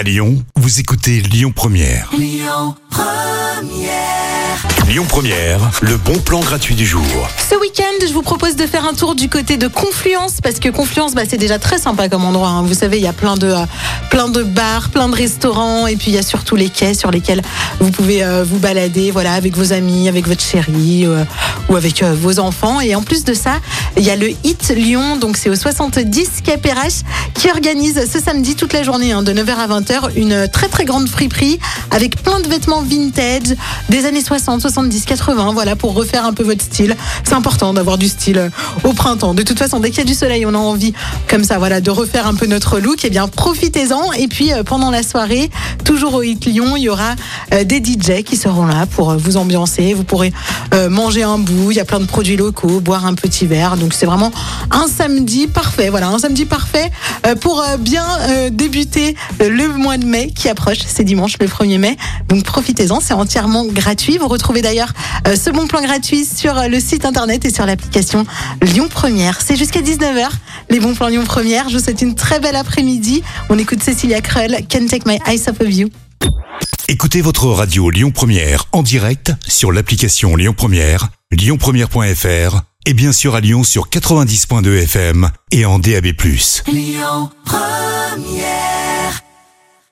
À Lyon, vous écoutez Lyon Première. Lyon Première, le bon plan gratuit du jour. Ce week-end, je vous propose de faire un tour du côté de Confluence parce que Confluence, bah, c'est déjà très sympa comme endroit. hein. Vous savez, il y a plein de, euh, plein de bars, plein de restaurants et puis il y a surtout les quais sur lesquels vous pouvez euh, vous balader, voilà, avec vos amis, avec votre chérie euh, ou avec euh, vos enfants. Et en plus de ça, il y a le Hit Lyon, donc c'est au 70 KPRH qui organise ce samedi toute la journée, hein, de 9h à 20h, une très très grande friperie avec plein de vêtements vintage des années 60, 70, 80, voilà, pour refaire un peu votre style. C'est important d'avoir du style euh, au printemps. De toute façon, dès qu'il y a du soleil, on a envie, comme ça, voilà, de refaire un peu notre look. Eh bien, profitez-en. Et puis, euh, pendant la soirée, toujours au Hit Lyon, il y aura euh, des DJ qui seront là pour euh, vous ambiancer. Vous pourrez manger un bout. Il y a plein de produits locaux, boire un petit verre. Donc, c'est vraiment un samedi parfait. Voilà, un samedi parfait pour bien débuter le mois de mai qui approche. C'est dimanche, le 1er mai. Donc, profitez-en. C'est entièrement gratuit. Vous retrouvez d'ailleurs ce bon plan gratuit sur le site internet et sur l'application Lyon Première. C'est jusqu'à 19h, les bons plans Lyon Première. Je vous souhaite une très belle après-midi. On écoute Cécilia Krull, Can't Take My Eyes Off of You. Écoutez votre radio Lyon Première en direct sur l'application Lyon Première, lyonpremière.fr et bien sûr à Lyon sur 90.2 FM et en DAB+.